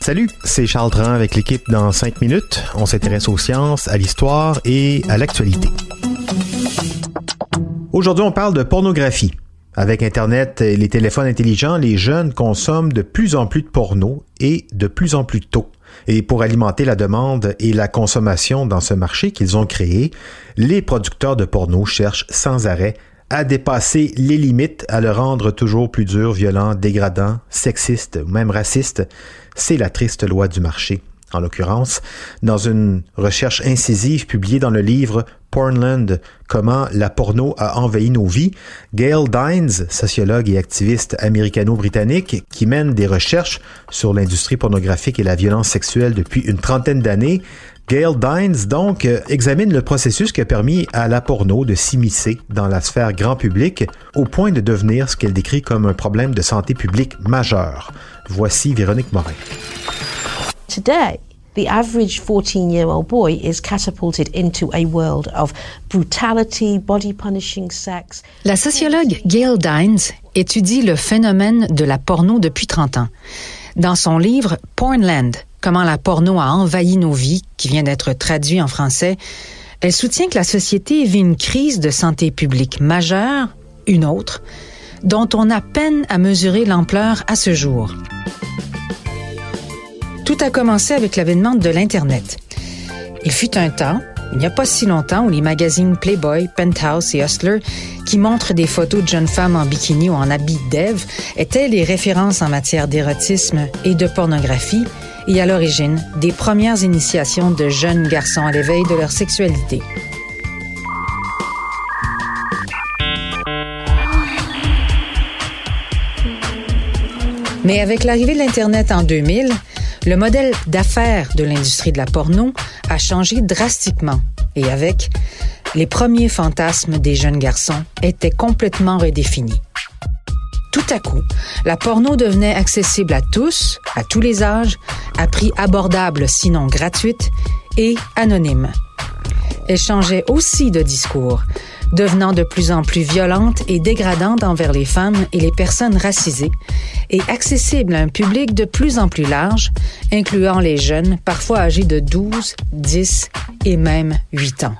Salut, c'est Charles Dran avec l'équipe dans 5 minutes. On s'intéresse aux sciences, à l'histoire et à l'actualité. Aujourd'hui, on parle de pornographie. Avec Internet et les téléphones intelligents, les jeunes consomment de plus en plus de porno et de plus en plus tôt. Et pour alimenter la demande et la consommation dans ce marché qu'ils ont créé, les producteurs de porno cherchent sans arrêt à dépasser les limites, à le rendre toujours plus dur, violent, dégradant, sexiste ou même raciste. C'est la triste loi du marché. En l'occurrence, dans une recherche incisive publiée dans le livre Pornland, comment la porno a envahi nos vies, Gail Dines, sociologue et activiste américano-britannique, qui mène des recherches sur l'industrie pornographique et la violence sexuelle depuis une trentaine d'années, Gail Dines, donc, examine le processus qui a permis à la porno de s'immiscer dans la sphère grand public au point de devenir ce qu'elle décrit comme un problème de santé publique majeur. Voici Véronique Morin. Today, the average 14 year old boy is catapulted into a world of brutality, body punishing sex. La sociologue Gail Dines étudie le phénomène de la porno depuis 30 ans. Dans son livre Pornland, Comment la porno a envahi nos vies, qui vient d'être traduit en français, elle soutient que la société vit une crise de santé publique majeure, une autre, dont on a peine à mesurer l'ampleur à ce jour. Tout a commencé avec l'avènement de l'Internet. Il fut un temps, il n'y a pas si longtemps, où les magazines Playboy, Penthouse et Hustler, qui montrent des photos de jeunes femmes en bikini ou en habit d'Ève, étaient les références en matière d'érotisme et de pornographie, et à l'origine des premières initiations de jeunes garçons à l'éveil de leur sexualité. Mais avec l'arrivée de l'Internet en 2000, le modèle d'affaires de l'industrie de la porno a changé drastiquement et avec les premiers fantasmes des jeunes garçons étaient complètement redéfinis. Tout à coup, la porno devenait accessible à tous, à tous les âges, à prix abordable sinon gratuite et anonyme. Elle changeait aussi de discours, devenant de plus en plus violente et dégradante envers les femmes et les personnes racisées, et accessible à un public de plus en plus large, incluant les jeunes, parfois âgés de 12, 10 et même 8 ans.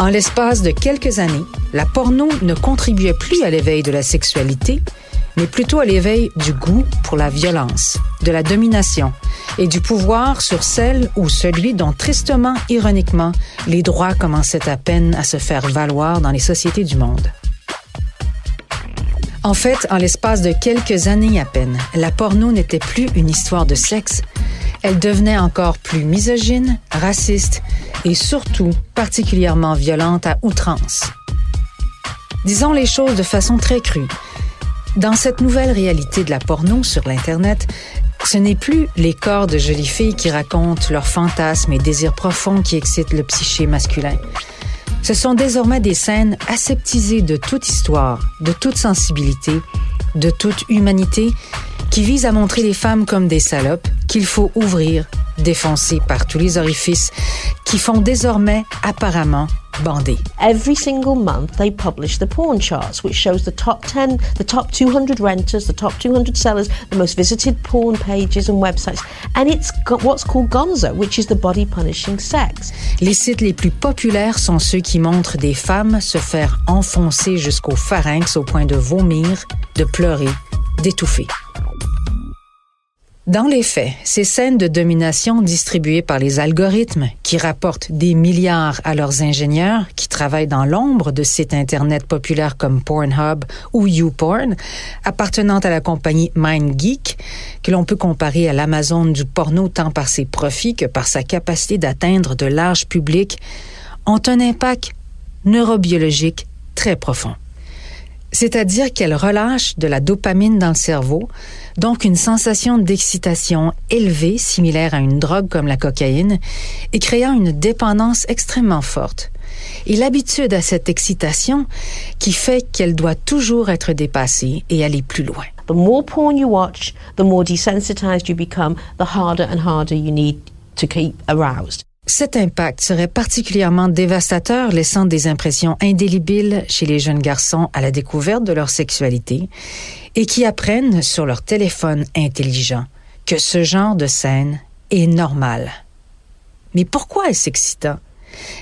En l'espace de quelques années, la porno ne contribuait plus à l'éveil de la sexualité, mais plutôt à l'éveil du goût pour la violence, de la domination et du pouvoir sur celle ou celui dont tristement, ironiquement, les droits commençaient à peine à se faire valoir dans les sociétés du monde. En fait, en l'espace de quelques années à peine, la porno n'était plus une histoire de sexe, elle devenait encore plus misogyne, raciste et surtout particulièrement violente à outrance. Disons les choses de façon très crue. Dans cette nouvelle réalité de la porno sur l'Internet, ce n'est plus les corps de jolies filles qui racontent leurs fantasmes et désirs profonds qui excitent le psyché masculin. Ce sont désormais des scènes aseptisées de toute histoire, de toute sensibilité, de toute humanité, qui visent à montrer les femmes comme des salopes qu'il faut ouvrir, défoncer par tous les orifices, qui font désormais apparemment bander. Every single month they publish the porn charts, which shows the top 10, the top 200 renters, the top 200 sellers, the most visited porn pages and websites. And it's got what's called gonzo, which is the body punishing sex. Les sites les plus populaires sont ceux qui montrent des femmes se faire enfoncer jusqu'au pharynx au point de vomir, de pleurer, d'étouffer. Dans les faits, ces scènes de domination distribuées par les algorithmes qui rapportent des milliards à leurs ingénieurs qui travaillent dans l'ombre de sites Internet populaires comme Pornhub ou YouPorn, appartenant à la compagnie MindGeek, que l'on peut comparer à l'Amazon du porno tant par ses profits que par sa capacité d'atteindre de larges publics, ont un impact neurobiologique très profond. C'est-à-dire qu'elle relâche de la dopamine dans le cerveau, donc une sensation d'excitation élevée, similaire à une drogue comme la cocaïne, et créant une dépendance extrêmement forte. Et l'habitude à cette excitation qui fait qu'elle doit toujours être dépassée et aller plus loin. The more porn you watch, the more desensitized you become, the harder and harder you need to keep aroused. Cet impact serait particulièrement dévastateur, laissant des impressions indélébiles chez les jeunes garçons à la découverte de leur sexualité et qui apprennent sur leur téléphone intelligent que ce genre de scène est normal. Mais pourquoi est-ce excitant?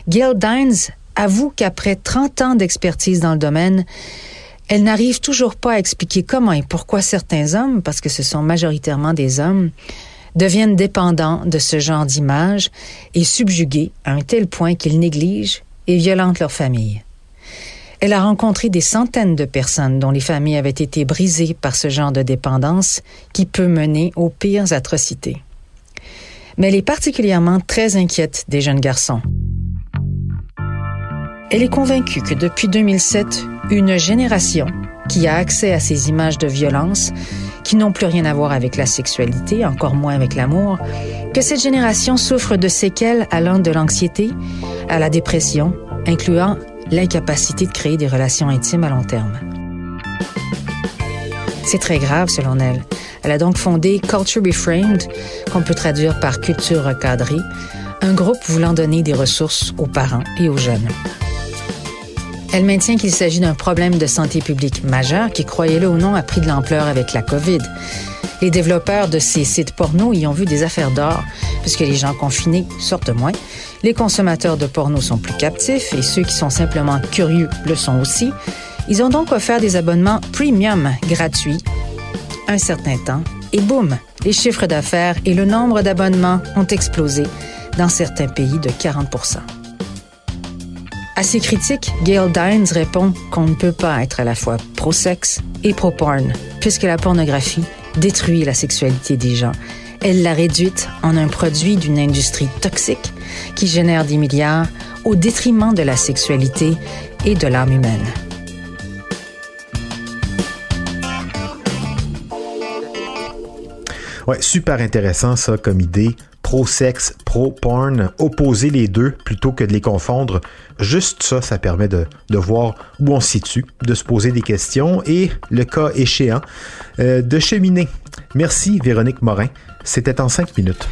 Gail Dines avoue qu'après 30 ans d'expertise dans le domaine, elle n'arrive toujours pas à expliquer comment et pourquoi certains hommes, parce que ce sont majoritairement des hommes, deviennent dépendants de ce genre d'image et subjugués à un tel point qu'ils négligent et violentent leur famille. Elle a rencontré des centaines de personnes dont les familles avaient été brisées par ce genre de dépendance qui peut mener aux pires atrocités. Mais elle est particulièrement très inquiète des jeunes garçons. Elle est convaincue que depuis 2007, une génération qui a accès à ces images de violence, qui n'ont plus rien à voir avec la sexualité, encore moins avec l'amour, que cette génération souffre de séquelles allant de l'anxiété à la dépression, incluant l'incapacité de créer des relations intimes à long terme. C'est très grave selon elle. Elle a donc fondé Culture Reframed, qu'on peut traduire par culture recadrée, un groupe voulant donner des ressources aux parents et aux jeunes. Elle maintient qu'il s'agit d'un problème de santé publique majeur qui, croyez-le ou non, a pris de l'ampleur avec la COVID. Les développeurs de ces sites porno y ont vu des affaires d'or, puisque les gens confinés sortent moins, les consommateurs de porno sont plus captifs et ceux qui sont simplement curieux le sont aussi. Ils ont donc offert des abonnements premium gratuits un certain temps et boum, les chiffres d'affaires et le nombre d'abonnements ont explosé dans certains pays de 40 à ces critiques, Gail Dines répond qu'on ne peut pas être à la fois pro-sexe et pro-porn, puisque la pornographie détruit la sexualité des gens. Elle l'a réduite en un produit d'une industrie toxique qui génère des milliards au détriment de la sexualité et de l'âme humaine. Ouais, super intéressant ça comme idée pro-sexe, pro-porn, opposer les deux plutôt que de les confondre. Juste ça, ça permet de, voir où on se situe, de se poser des questions et, le cas échéant, euh, de cheminer. Merci Véronique Morin. C'était en cinq minutes.